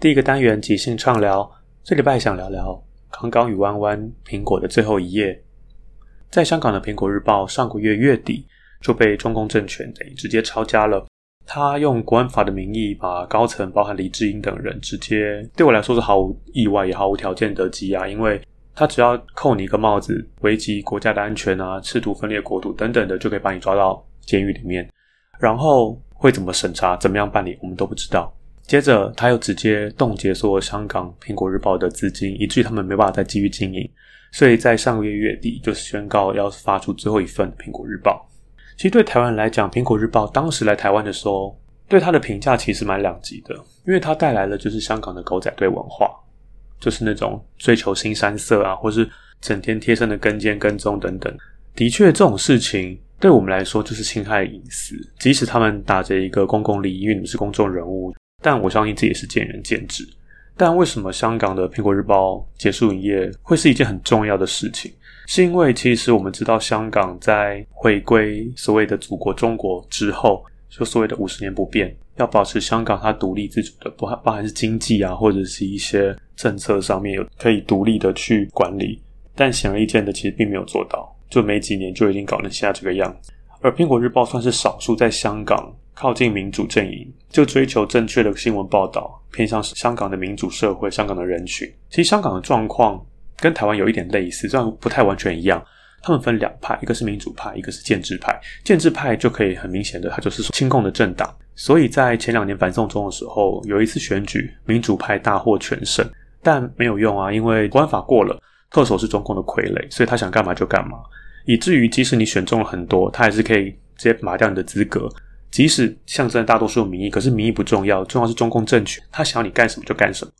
第一个单元即兴畅聊，这礼拜想聊聊刚刚与弯弯苹果的最后一页。在香港的《苹果日报》上个月月底就被中共政权等于直接抄家了。他用国安法的名义，把高层包含李志英等人直接对我来说是毫无意外也毫无条件的羁押，因为他只要扣你一个帽子，危及国家的安全啊，试图分裂国土等等的，就可以把你抓到监狱里面。然后会怎么审查，怎么样办理，我们都不知道。接着，他又直接冻结所有香港《苹果日报》的资金，以至于他们没办法再继续经营。所以在上个月月底，就是宣告要发出最后一份《苹果日报》。其实对台湾来讲，《苹果日报》当时来台湾的时候，对他的评价其实蛮两极的，因为它带来了就是香港的狗仔队文化，就是那种追求新山色啊，或是整天贴身的跟监跟踪等等。的确，这种事情对我们来说就是侵害隐私，即使他们打着一个公共利益，因为你们是公众人物。但我相信这也是见仁见智。但为什么香港的《苹果日报》结束营业会是一件很重要的事情？是因为其实我们知道，香港在回归所谓的祖国中国之后，就所谓的五十年不变，要保持香港它独立自主的，不包含是经济啊，或者是一些政策上面有可以独立的去管理。但显而易见的，其实并没有做到，就没几年就已经搞成现在这个样子。而《苹果日报》算是少数在香港。靠近民主阵营，就追求正确的新闻报道，偏向香港的民主社会、香港的人群。其实香港的状况跟台湾有一点类似，虽然不太完全一样。他们分两派，一个是民主派，一个是建制派。建制派就可以很明显的，它就是亲共的政党。所以在前两年反送中的时候，有一次选举，民主派大获全胜，但没有用啊，因为国安法过了，特首是中共的傀儡，所以他想干嘛就干嘛，以至于即使你选中了很多，他还是可以直接拔掉你的资格。即使象征大多数民意，可是民意不重要，重要是中共政权，他想要你干什么就干什么。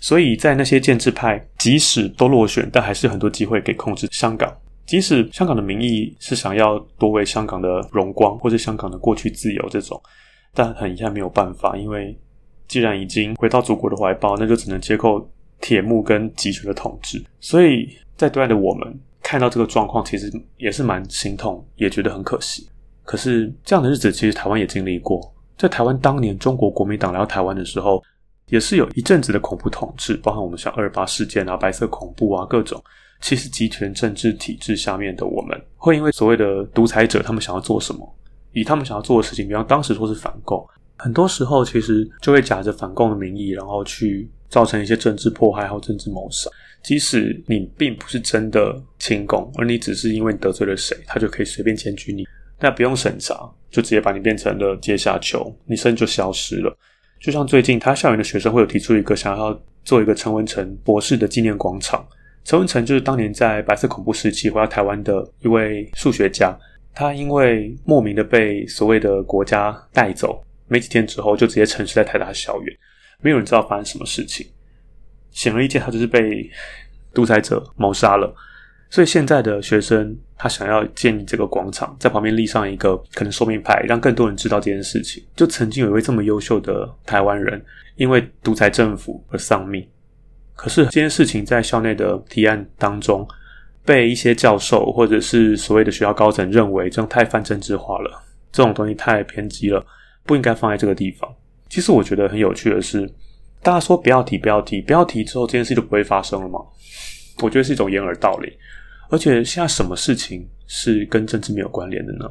所以在那些建制派，即使都落选，但还是很多机会可以控制香港。即使香港的民意是想要夺回香港的荣光，或者香港的过去自由这种，但很遗憾没有办法，因为既然已经回到祖国的怀抱，那就只能接受铁幕跟集权的统治。所以在对岸的我们看到这个状况，其实也是蛮心痛，也觉得很可惜。可是这样的日子，其实台湾也经历过。在台湾当年中国国民党来到台湾的时候，也是有一阵子的恐怖统治，包含我们像二八事件啊、白色恐怖啊各种。其实集权政治体制下面的我们，会因为所谓的独裁者他们想要做什么，以他们想要做的事情，比方当时说是反共，很多时候其实就会假着反共的名义，然后去造成一些政治迫害或政治谋杀。即使你并不是真的亲共，而你只是因为得罪了谁，他就可以随便检举你。那不用审查，就直接把你变成了阶下囚，你身就消失了。就像最近他校园的学生会有提出一个想要做一个陈文成博士的纪念广场。陈文成就是当年在白色恐怖时期回到台湾的一位数学家，他因为莫名的被所谓的国家带走，没几天之后就直接沉尸在台大校园。没有人知道发生什么事情。显而易见，他就是被独裁者谋杀了。所以现在的学生，他想要建立这个广场，在旁边立上一个可能说明牌，让更多人知道这件事情。就曾经有一位这么优秀的台湾人，因为独裁政府而丧命。可是这件事情在校内的提案当中，被一些教授或者是所谓的学校高层认为这样太泛政治化了，这种东西太偏激了，不应该放在这个地方。其实我觉得很有趣的是，大家说不要提，不要提，不要提之后，这件事就不会发生了吗？我觉得是一种掩耳盗铃。而且现在什么事情是跟政治没有关联的呢？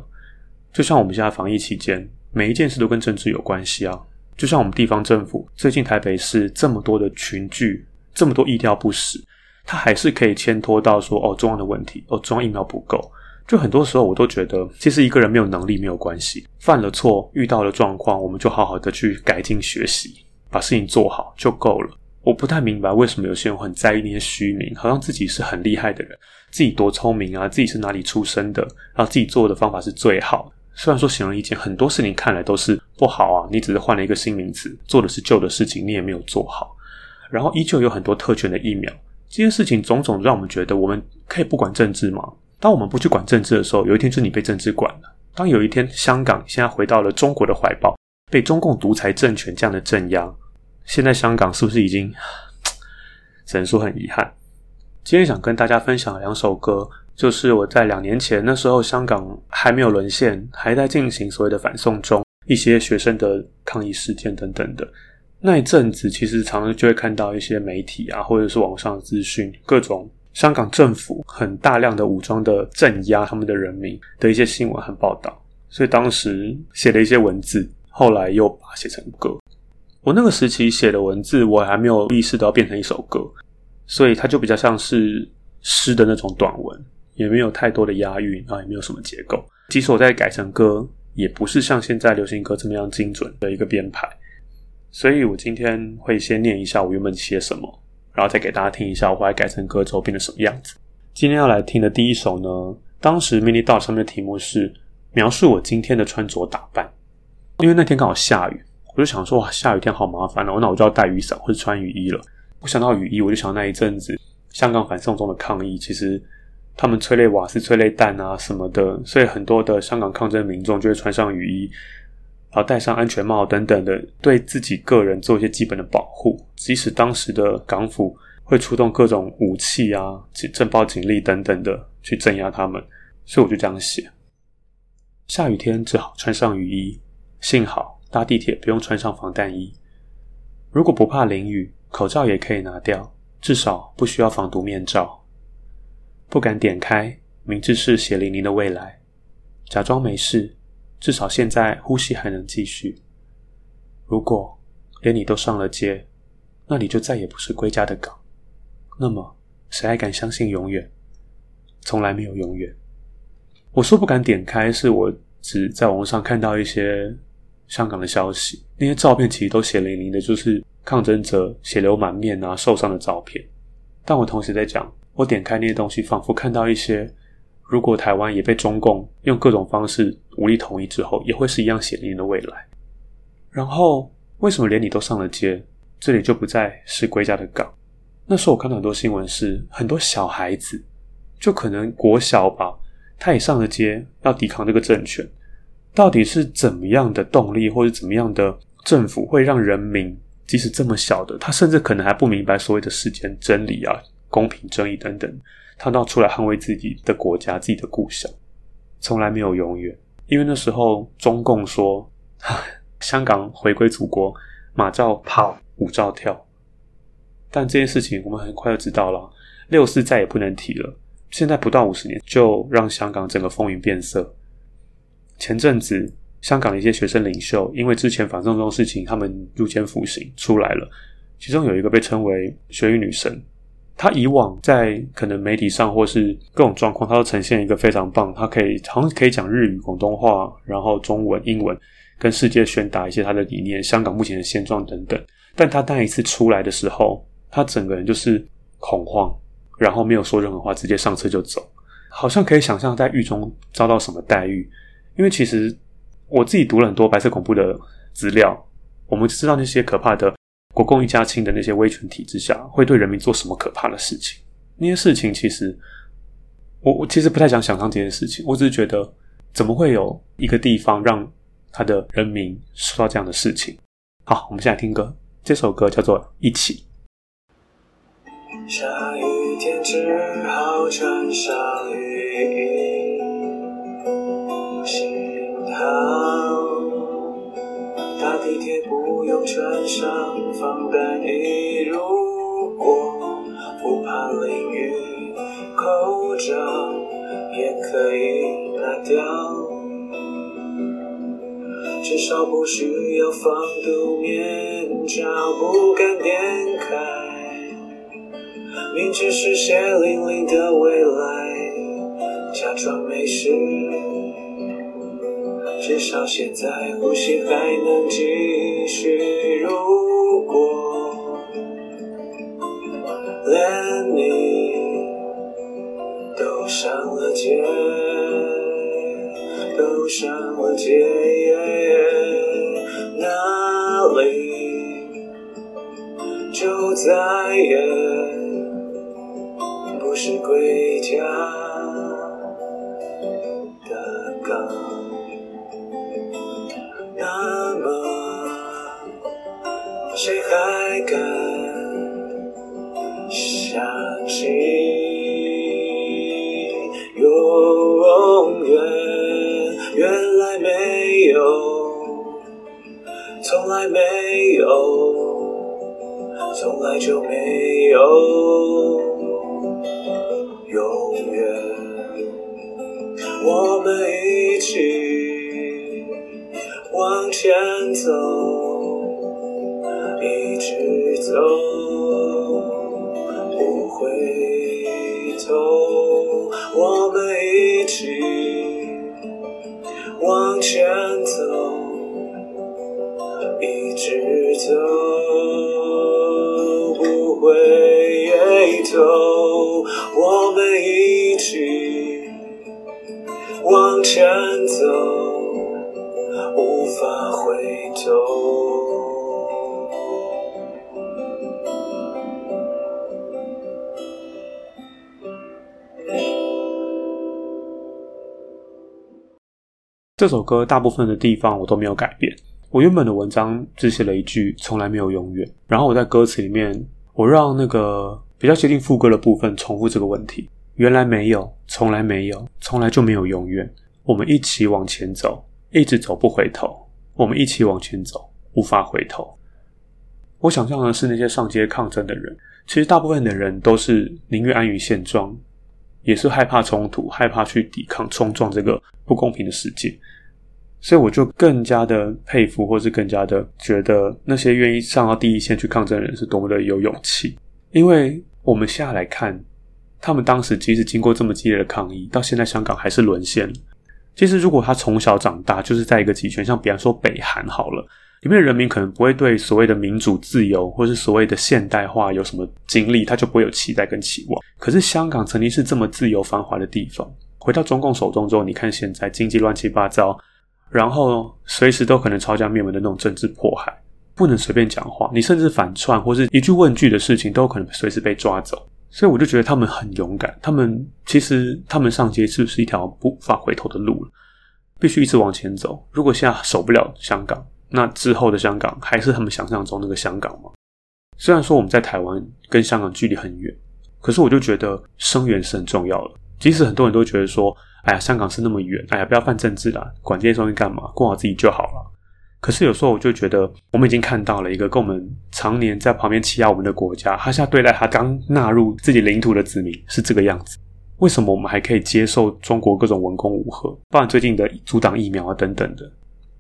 就像我们现在防疫期间，每一件事都跟政治有关系啊。就像我们地方政府最近台北市这么多的群聚，这么多意调不实，它还是可以牵拖到说哦中央的问题，哦中央疫苗不够。就很多时候我都觉得，其实一个人没有能力没有关系，犯了错遇到了状况，我们就好好的去改进学习，把事情做好就够了。我不太明白为什么有些人很在意那些虚名，好像自己是很厉害的人，自己多聪明啊，自己是哪里出生的，然后自己做的方法是最好。虽然说显而易见，很多事情看来都是不好啊，你只是换了一个新名词，做的是旧的事情，你也没有做好。然后依旧有很多特权的疫苗，这些事情种种让我们觉得，我们可以不管政治吗？当我们不去管政治的时候，有一天就你被政治管了。当有一天香港现在回到了中国的怀抱，被中共独裁政权这样的镇压。现在香港是不是已经只能说很遗憾？今天想跟大家分享两首歌，就是我在两年前那时候，香港还没有沦陷，还在进行所谓的反送中，一些学生的抗议事件等等的那一阵子，其实常常就会看到一些媒体啊，或者是网上资讯，各种香港政府很大量的武装的镇压他们的人民的一些新闻和报道，所以当时写了一些文字，后来又把它写成歌。我那个时期写的文字，我还没有意识到变成一首歌，所以它就比较像是诗的那种短文，也没有太多的押韵啊，也没有什么结构。即使我再改成歌，也不是像现在流行歌这么样精准的一个编排。所以我今天会先念一下我原本写什么，然后再给大家听一下我后来改成歌之后变成什么样子。今天要来听的第一首呢，当时 mini 道上面的题目是描述我今天的穿着打扮，因为那天刚好下雨。我就想说，哇，下雨天好麻烦哦，那我就要带雨伞或者穿雨衣了。我想到雨衣，我就想那一阵子香港反送中的抗议，其实他们催泪瓦斯、催泪弹啊什么的，所以很多的香港抗争民众就会穿上雨衣，然后戴上安全帽等等的，对自己个人做一些基本的保护。即使当时的港府会出动各种武器啊、政报警力等等的去镇压他们，所以我就这样写：下雨天只好穿上雨衣，幸好。搭地铁不用穿上防弹衣，如果不怕淋雨，口罩也可以拿掉，至少不需要防毒面罩。不敢点开，明知是血淋淋的未来，假装没事，至少现在呼吸还能继续。如果连你都上了街，那你就再也不是归家的港。那么，谁还敢相信永远？从来没有永远。我说不敢点开，是我只在网上看到一些。香港的消息，那些照片其实都血淋淋的，就是抗争者血流满面啊、受伤的照片。但我同时在讲，我点开那些东西，仿佛看到一些，如果台湾也被中共用各种方式武力统一之后，也会是一样血淋淋的未来。然后，为什么连你都上了街，这里就不再是归家的港？那时候我看到很多新闻，是很多小孩子，就可能国小吧，他也上了街，要抵抗这个政权。到底是怎么样的动力，或者怎么样的政府，会让人民即使这么小的，他甚至可能还不明白所谓的世间真理啊、公平正义等等，他都要出来捍卫自己的国家、自己的故乡？从来没有永远，因为那时候中共说，香港回归祖国，马照跑，舞照跳。但这件事情我们很快就知道了，六四再也不能提了。现在不到五十年，就让香港整个风云变色。前阵子，香港的一些学生领袖因为之前反送中事情，他们入监服刑出来了。其中有一个被称为“学语女神”，她以往在可能媒体上或是各种状况，她都呈现一个非常棒，她可以好像可以讲日语、广东话，然后中文、英文，跟世界宣达一些她的理念、香港目前的现状等等。但她那一次出来的时候，她整个人就是恐慌，然后没有说任何话，直接上车就走，好像可以想象在狱中遭到什么待遇。因为其实我自己读了很多白色恐怖的资料，我们知道那些可怕的国共一家亲的那些威权体制下，会对人民做什么可怕的事情？那些事情其实，我我其实不太想想象这件事情。我只是觉得，怎么会有一个地方让他的人民受到这样的事情？好，我们现在听歌，这首歌叫做《一起》。下雨天只好穿上雨衣，幸好搭地铁不用穿上防弹衣。如果不怕淋雨，口罩也可以拿掉，至少不需要防毒面罩，不敢点开。明知是血淋淋的未来，假装没事，至少现在呼吸还能继续。如果连你都上了街，都上了街，哪里就再这首歌大部分的地方我都没有改变。我原本的文章只写了一句“从来没有永远”，然后我在歌词里面，我让那个。比较接近副歌的部分，重复这个问题。原来没有，从来没有，从来就没有永远。我们一起往前走，一直走不回头。我们一起往前走，无法回头。我想象的是那些上街抗争的人，其实大部分的人都是宁愿安于现状，也是害怕冲突，害怕去抵抗、冲撞这个不公平的世界。所以我就更加的佩服，或是更加的觉得那些愿意上到第一线去抗争的人是多么的有勇气，因为。我们下来看，他们当时即使经过这么激烈的抗议，到现在香港还是沦陷。其实，如果他从小长大就是在一个集权，像比方说北韩好了，里面的人民可能不会对所谓的民主自由或是所谓的现代化有什么经历，他就不会有期待跟期望。可是香港曾经是这么自由繁华的地方，回到中共手中之后，你看现在经济乱七八糟，然后随时都可能抄家灭门的那种政治迫害。不能随便讲话，你甚至反串或是一句问句的事情，都有可能随时被抓走。所以我就觉得他们很勇敢。他们其实他们上街是不是一条不法回头的路了？必须一直往前走。如果现在守不了香港，那之后的香港还是他们想象中那个香港吗？虽然说我们在台湾跟香港距离很远，可是我就觉得声援是很重要的。即使很多人都觉得说：“哎呀，香港是那么远，哎呀，不要犯政治啦，管这些东西干嘛？过好自己就好了。”可是有时候我就觉得，我们已经看到了一个跟我们常年在旁边欺压我们的国家，他现在对待他刚纳入自己领土的子民是这个样子。为什么我们还可以接受中国各种文攻武赫，包含最近的阻挡疫苗啊等等的？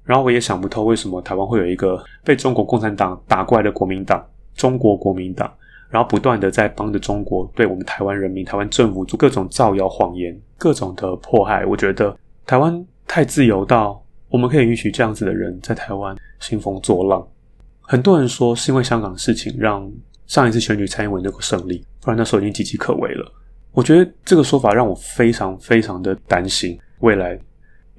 然后我也想不透，为什么台湾会有一个被中国共产党打过来的国民党——中国国民党，然后不断的在帮着中国对我们台湾人民、台湾政府做各种造谣谎言、各种的迫害。我觉得台湾太自由到。我们可以允许这样子的人在台湾兴风作浪。很多人说是因为香港的事情让上一次选举蔡英文能够胜利，不然那时候已经岌岌可危了。我觉得这个说法让我非常非常的担心未来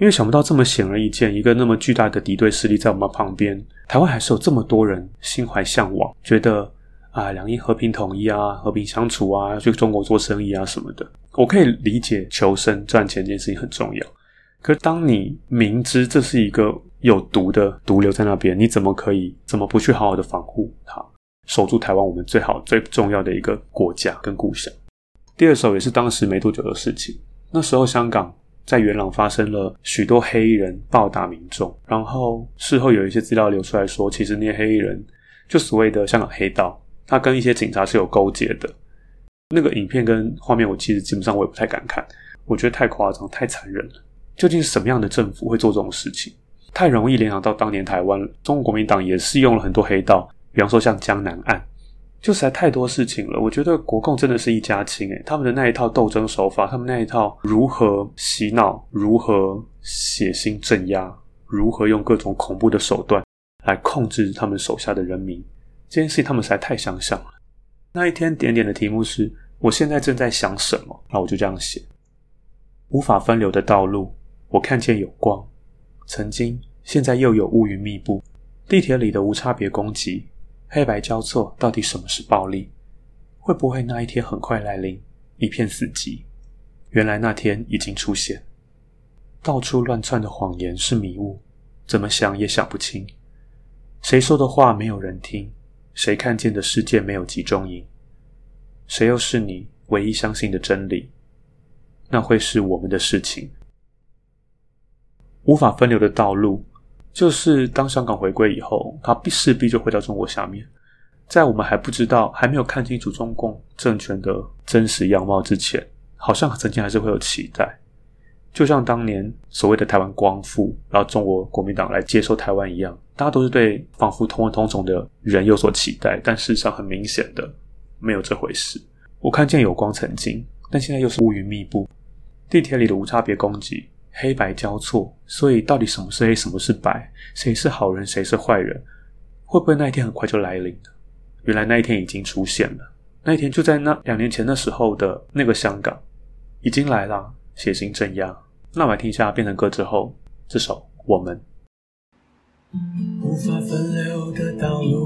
因为想不到这么显而易见，一个那么巨大的敌对势力在我们旁边，台湾还是有这么多人心怀向往，觉得啊，两伊和平统一啊，和平相处啊，去中国做生意啊什么的。我可以理解求生赚钱这件事情很重要，可当你明知这是一个有毒的毒瘤在那边，你怎么可以怎么不去好好的防护它，守住台湾我们最好最重要的一个国家跟故乡？第二首也是当时没多久的事情，那时候香港。在元朗发生了许多黑衣人暴打民众，然后事后有一些资料流出来说，其实那些黑衣人就所谓的香港黑道，他跟一些警察是有勾结的。那个影片跟画面，我其实基本上我也不太敢看，我觉得太夸张、太残忍了。究竟是什么样的政府会做这种事情？太容易联想到当年台湾中国国民党也是用了很多黑道，比方说像江南案。就实在太多事情了，我觉得国共真的是一家亲诶，他们的那一套斗争手法，他们那一套如何洗脑，如何血腥镇压，如何用各种恐怖的手段来控制他们手下的人民，这件事情他们实在太相像了。那一天点点的题目是我现在正在想什么，那我就这样写：无法分流的道路，我看见有光，曾经，现在又有乌云密布，地铁里的无差别攻击。黑白交错，到底什么是暴力？会不会那一天很快来临，一片死寂？原来那天已经出现。到处乱窜的谎言是迷雾，怎么想也想不清。谁说的话没有人听？谁看见的世界没有集中营？谁又是你唯一相信的真理？那会是我们的事情。无法分流的道路。就是当香港回归以后，它必势必就回到中国下面。在我们还不知道、还没有看清楚中共政权的真实样貌之前，好像曾经还是会有期待。就像当年所谓的台湾光复，然后中国国民党来接收台湾一样，大家都是对仿佛同文同种的人有所期待，但事实上很明显的没有这回事。我看见有光曾经，但现在又是乌云密布，地铁里的无差别攻击。黑白交错，所以到底什么是黑，什么是白？谁是好人，谁是坏人？会不会那一天很快就来临了？原来那一天已经出现了，那一天就在那两年前那时候的那个香港已经来了，血腥镇压。那我来听一下变成歌之后这首《我们》。无法分流的道路，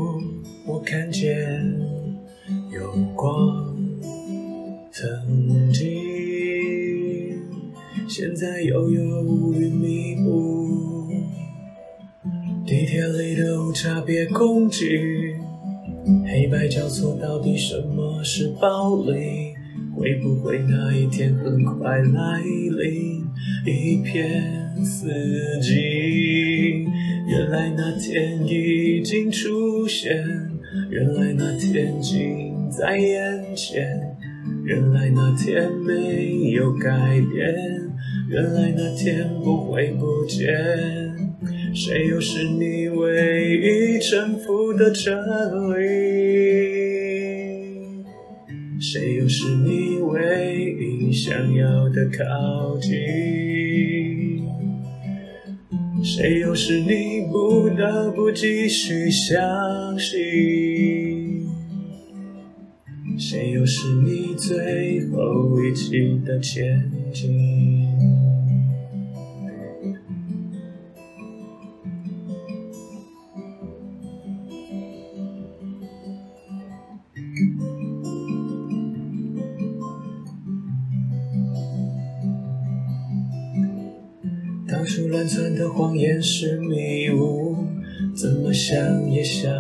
别攻击，黑白交错，到底什么是暴力？会不会那一天很快来临，一片死寂？原来那天已经出现，原来那天近在眼前，原来那天没有改变。原来那天不会不见，谁又是你唯一臣服的真理？谁又是你唯一想要的靠近？谁又是你不得不继续相信？谁又是你最后一起的前进？窜的谎言是迷雾，怎么想也想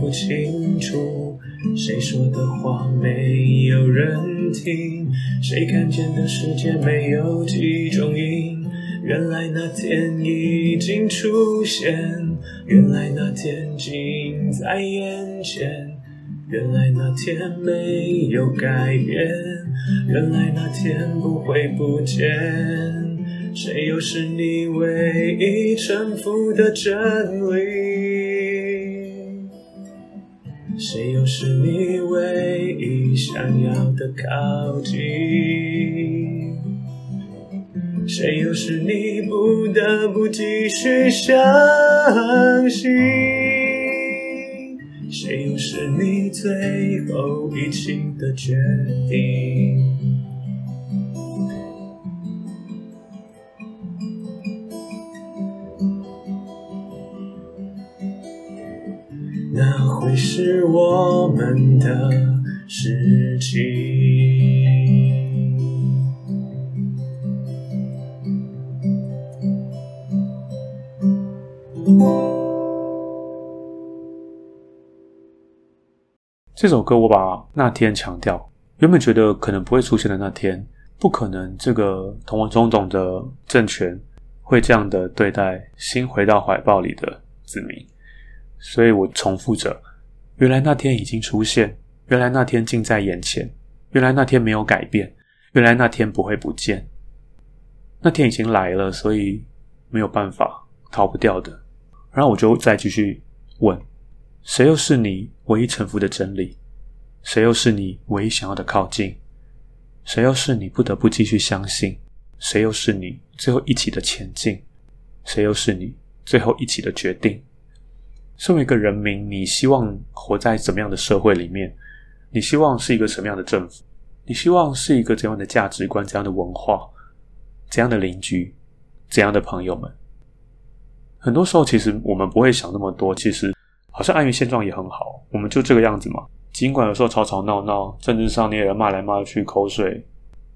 不清楚。谁说的话没有人听？谁看见的世界没有集中营？原来那天已经出现，原来那天近在眼前，原来那天没有改变，原来那天不会不见。谁又是你唯一臣服的真理？谁又是你唯一想要的靠近？谁又是你不得不继续相信？谁又是你最后一起的决定？是我们的事情。这首歌我把那天强调，原本觉得可能不会出现的那天，不可能这个同文中董的政权会这样的对待新回到怀抱里的子民，所以我重复着：原来那天已经出现，原来那天近在眼前，原来那天没有改变，原来那天不会不见，那天已经来了，所以没有办法逃不掉的。然后我就再继续问。谁又是你唯一臣服的真理？谁又是你唯一想要的靠近？谁又是你不得不继续相信？谁又是你最后一起的前进？谁又是你最后一起的决定？身为一个人民，你希望活在怎么样的社会里面？你希望是一个什么样的政府？你希望是一个怎样的价值观、怎样的文化、怎样的邻居、怎样的朋友们？很多时候，其实我们不会想那么多。其实。好像安于现状也很好，我们就这个样子嘛。尽管有时候吵吵闹闹，政治上你也骂来骂去，口水，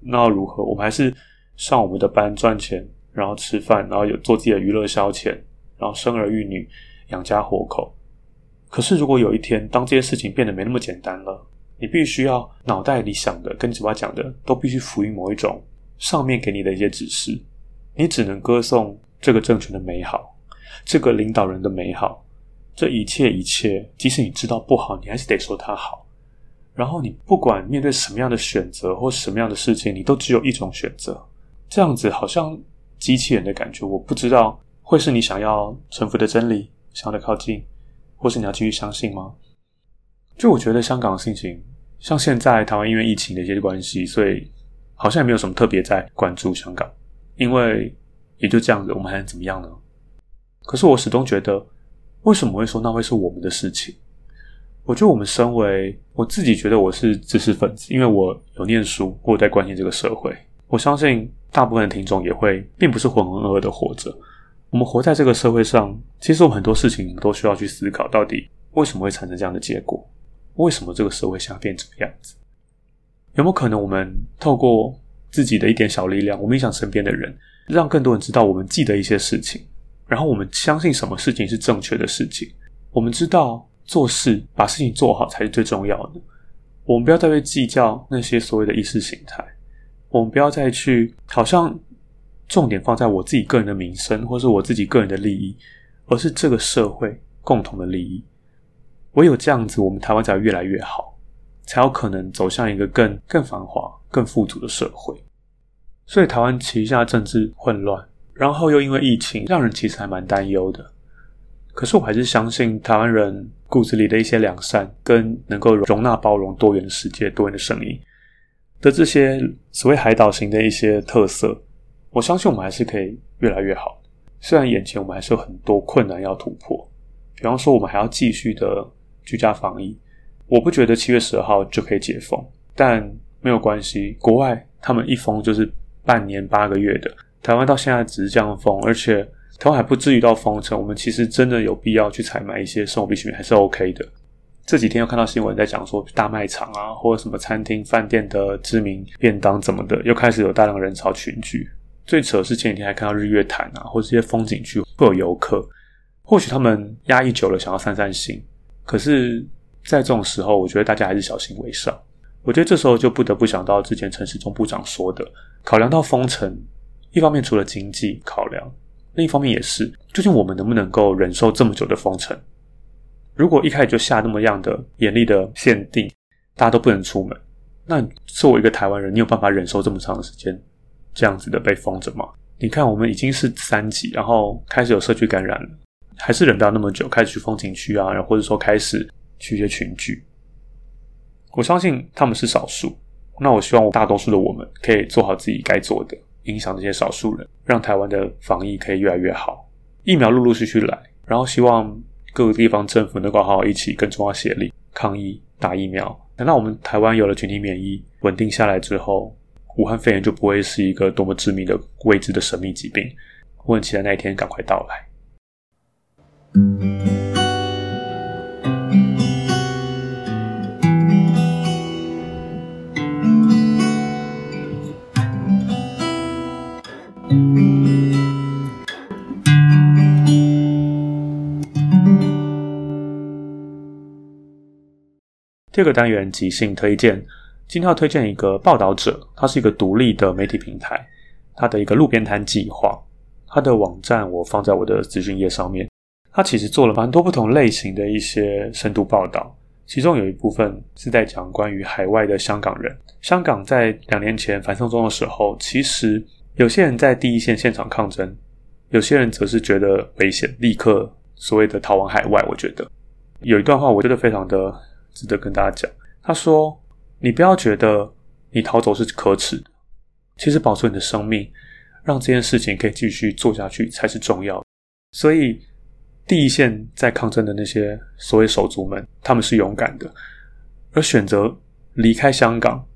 那又如何？我们还是上我们的班赚钱，然后吃饭，然后有做自己的娱乐消遣，然后生儿育女，养家活口。可是如果有一天，当这些事情变得没那么简单了，你必须要脑袋里想的跟嘴巴讲的都必须服于某一种上面给你的一些指示，你只能歌颂这个政权的美好，这个领导人的美好。这一切一切，即使你知道不好，你还是得说它好。然后你不管面对什么样的选择或什么样的事情，你都只有一种选择。这样子好像机器人的感觉，我不知道会是你想要臣服的真理，想要的靠近，或是你要继续相信吗？就我觉得香港的事情，像现在台湾因为疫情的一些关系，所以好像也没有什么特别在关注香港，因为也就这样子，我们还能怎么样呢？可是我始终觉得。为什么会说那会是我们的事情？我觉得我们身为我自己觉得我是知识分子，因为我有念书，我在关心这个社会。我相信大部分的听众也会，并不是浑浑噩噩的活着。我们活在这个社会上，其实我们很多事情都需要去思考：到底为什么会产生这样的结果？为什么这个社会现在变这个样子？有没有可能我们透过自己的一点小力量，我们影响身边的人，让更多人知道我们记得一些事情？然后我们相信什么事情是正确的事情，我们知道做事把事情做好才是最重要的。我们不要再去计较那些所谓的意识形态，我们不要再去好像重点放在我自己个人的名声或是我自己个人的利益，而是这个社会共同的利益。唯有这样子，我们台湾才越来越好，才有可能走向一个更更繁华、更富足的社会。所以台湾旗下政治混乱。然后又因为疫情，让人其实还蛮担忧的。可是我还是相信台湾人骨子里的一些良善，跟能够容纳包容多元的世界、多元的声音的这些所谓海岛型的一些特色。我相信我们还是可以越来越好。虽然眼前我们还是有很多困难要突破，比方说我们还要继续的居家防疫。我不觉得七月十二号就可以解封，但没有关系。国外他们一封就是半年八个月的。台湾到现在只是这样封，而且台湾还不至于到封城。我们其实真的有必要去采买一些生活必需品，还是 OK 的。这几天又看到新闻在讲说，大卖场啊，或者什么餐厅、饭店的知名便当怎么的，又开始有大量人潮群聚。最扯的是前几天还看到日月潭啊，或者一些风景区会有游客，或许他们压抑久了，想要散散心。可是，在这种时候，我觉得大家还是小心为上。我觉得这时候就不得不想到之前陈市中部长说的，考量到封城。一方面除了经济考量，另一方面也是，究竟我们能不能够忍受这么久的封城？如果一开始就下那么样的严厉的限定，大家都不能出门，那作为一个台湾人，你有办法忍受这么长的时间这样子的被封着吗？你看，我们已经是三级，然后开始有社区感染了，还是忍不了那么久，开始去风景区啊，然后或者说开始去一些群聚。我相信他们是少数，那我希望大多数的我们可以做好自己该做的。影响这些少数人，让台湾的防疫可以越来越好。疫苗陆陆续续来，然后希望各个地方政府能够好好一起跟中央协力抗疫打疫苗。等到我们台湾有了群体免疫稳定下来之后，武汉肺炎就不会是一个多么致命的未知的神秘疾病。我很期待那一天赶快到来。这个单元即兴推荐，今天要推荐一个报道者，它是一个独立的媒体平台，它的一个路边摊计划，它的网站我放在我的资讯页上面。它其实做了蛮多不同类型的一些深度报道，其中有一部分是在讲关于海外的香港人。香港在两年前反送中的时候，其实有些人在第一线现场抗争，有些人则是觉得危险，立刻所谓的逃往海外。我觉得有一段话，我觉得非常的值得跟大家讲。他说：“你不要觉得你逃走是可耻的，其实保住你的生命，让这件事情可以继续做下去才是重要。”所以。第一线在抗争的那些所谓手足们，他们是勇敢的，而选择离开香港，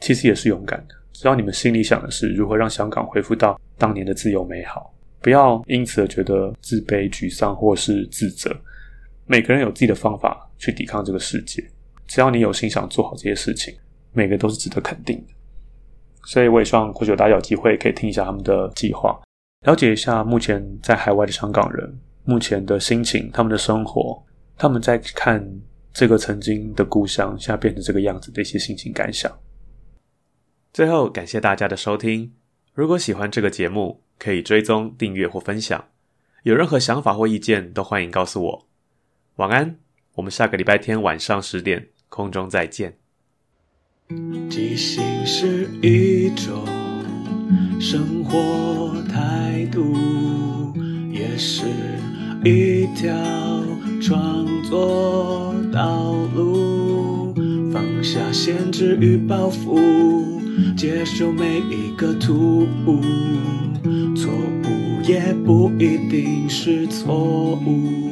其实也是勇敢的。只要你们心里想的是如何让香港恢复到当年的自由美好，不要因此而觉得自卑、沮丧或是自责。每个人有自己的方法去抵抗这个世界，只要你有心想做好这些事情，每个都是值得肯定的。所以我也希望或许大家有机会可以听一下他们的计划，了解一下目前在海外的香港人。目前的心情，他们的生活，他们在看这个曾经的故乡，现在变成这个样子的一些心情感想。最后，感谢大家的收听。如果喜欢这个节目，可以追踪、订阅或分享。有任何想法或意见，都欢迎告诉我。晚安，我们下个礼拜天晚上十点空中再见。即兴是一种生活态度，也是。一条创作道路，放下限制与包袱，接受每一个突兀，错误也不一定是错误。